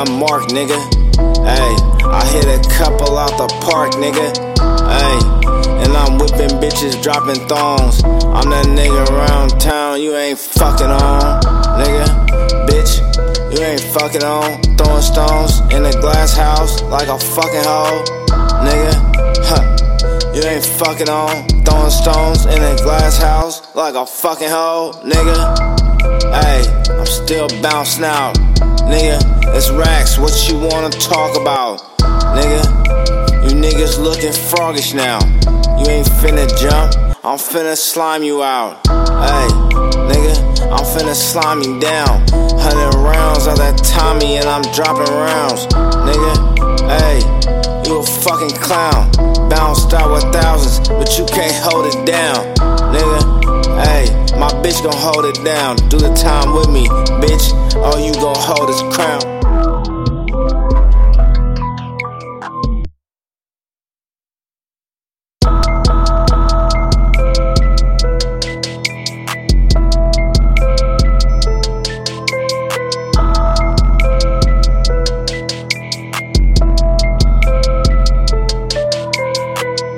I'm Mark, nigga. Hey, I hit a couple out the park, nigga. Hey, and I'm whipping bitches, dropping thongs. I'm that nigga around town you ain't fucking on, nigga. Bitch, you ain't fucking on. Throwing stones in a glass house like a fucking hoe, nigga. Huh. You ain't fucking on. Throwing stones in a glass house like a fucking hoe, nigga. Hey, I'm still bouncing out. It's racks, what you wanna talk about? Nigga, you niggas looking froggish now. You ain't finna jump, I'm finna slime you out. Hey, nigga, I'm finna slime you down. Hundred rounds of that Tommy and I'm dropping rounds. Nigga, hey, you a fucking clown. Bounced out with thousands, but you can't hold it down. Nigga, hey. My bitch gon' hold it down. Do the time with me, bitch. All you gon' hold is crown.